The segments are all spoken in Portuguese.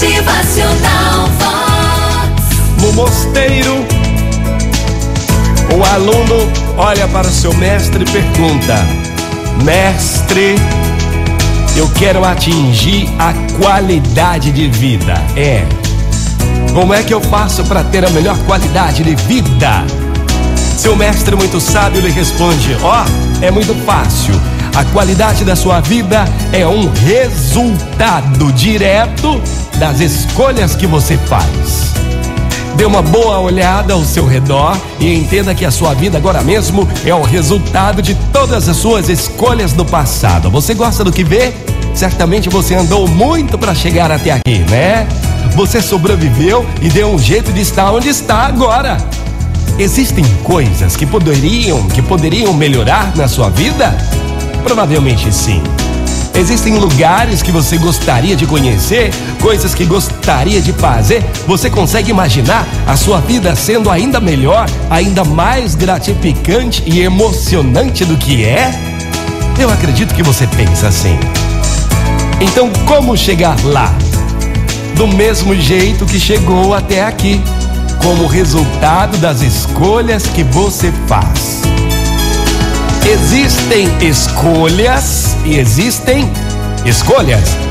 Motivacional Vox. No mosteiro, o aluno olha para o seu mestre e pergunta: Mestre, eu quero atingir a qualidade de vida. É. Como é que eu faço para ter a melhor qualidade de vida? Seu mestre muito sábio lhe responde: Ó, oh, é muito fácil. A qualidade da sua vida é um resultado direto das escolhas que você faz. Dê uma boa olhada ao seu redor e entenda que a sua vida agora mesmo é o resultado de todas as suas escolhas do passado. Você gosta do que vê? Certamente você andou muito para chegar até aqui, né? Você sobreviveu e deu um jeito de estar onde está agora. Existem coisas que poderiam, que poderiam melhorar na sua vida? Provavelmente sim. Existem lugares que você gostaria de conhecer, coisas que gostaria de fazer. Você consegue imaginar a sua vida sendo ainda melhor, ainda mais gratificante e emocionante do que é? Eu acredito que você pensa assim. Então, como chegar lá? Do mesmo jeito que chegou até aqui, como resultado das escolhas que você faz. Existem escolhas e existem escolhas.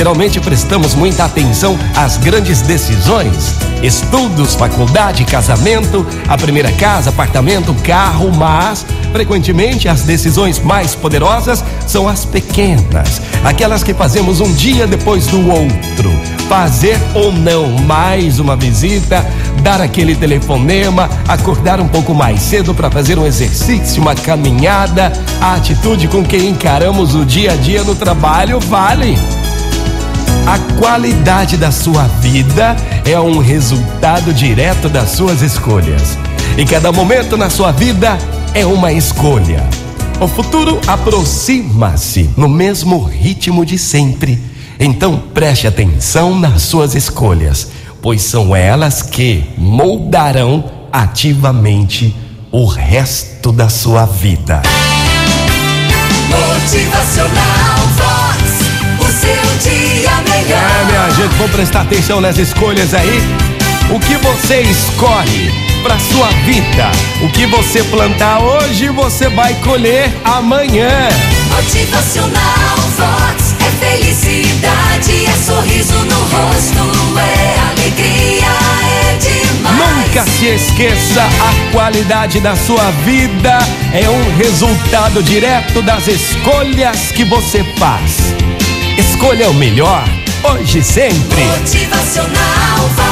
Geralmente prestamos muita atenção às grandes decisões, estudos, faculdade, casamento, a primeira casa, apartamento, carro, mas frequentemente as decisões mais poderosas são as pequenas, aquelas que fazemos um dia depois do outro. Fazer ou não mais uma visita, dar aquele telefonema, acordar um pouco mais cedo para fazer um exercício, uma caminhada, a atitude com que encaramos o dia a dia no trabalho vale. A qualidade da sua vida é um resultado direto das suas escolhas. E cada momento na sua vida é uma escolha. O futuro aproxima-se no mesmo ritmo de sempre. Então preste atenção nas suas escolhas, pois são elas que moldarão ativamente o resto da sua vida. Motivacional vamos prestar atenção nas escolhas aí. O que você escolhe para sua vida? O que você plantar hoje, você vai colher amanhã. Motivacional Vox é felicidade, é sorriso no rosto, é alegria, é demais. Nunca se esqueça, a qualidade da sua vida é um resultado direto das escolhas que você faz. Escolha o melhor, hoje e sempre. Motivacional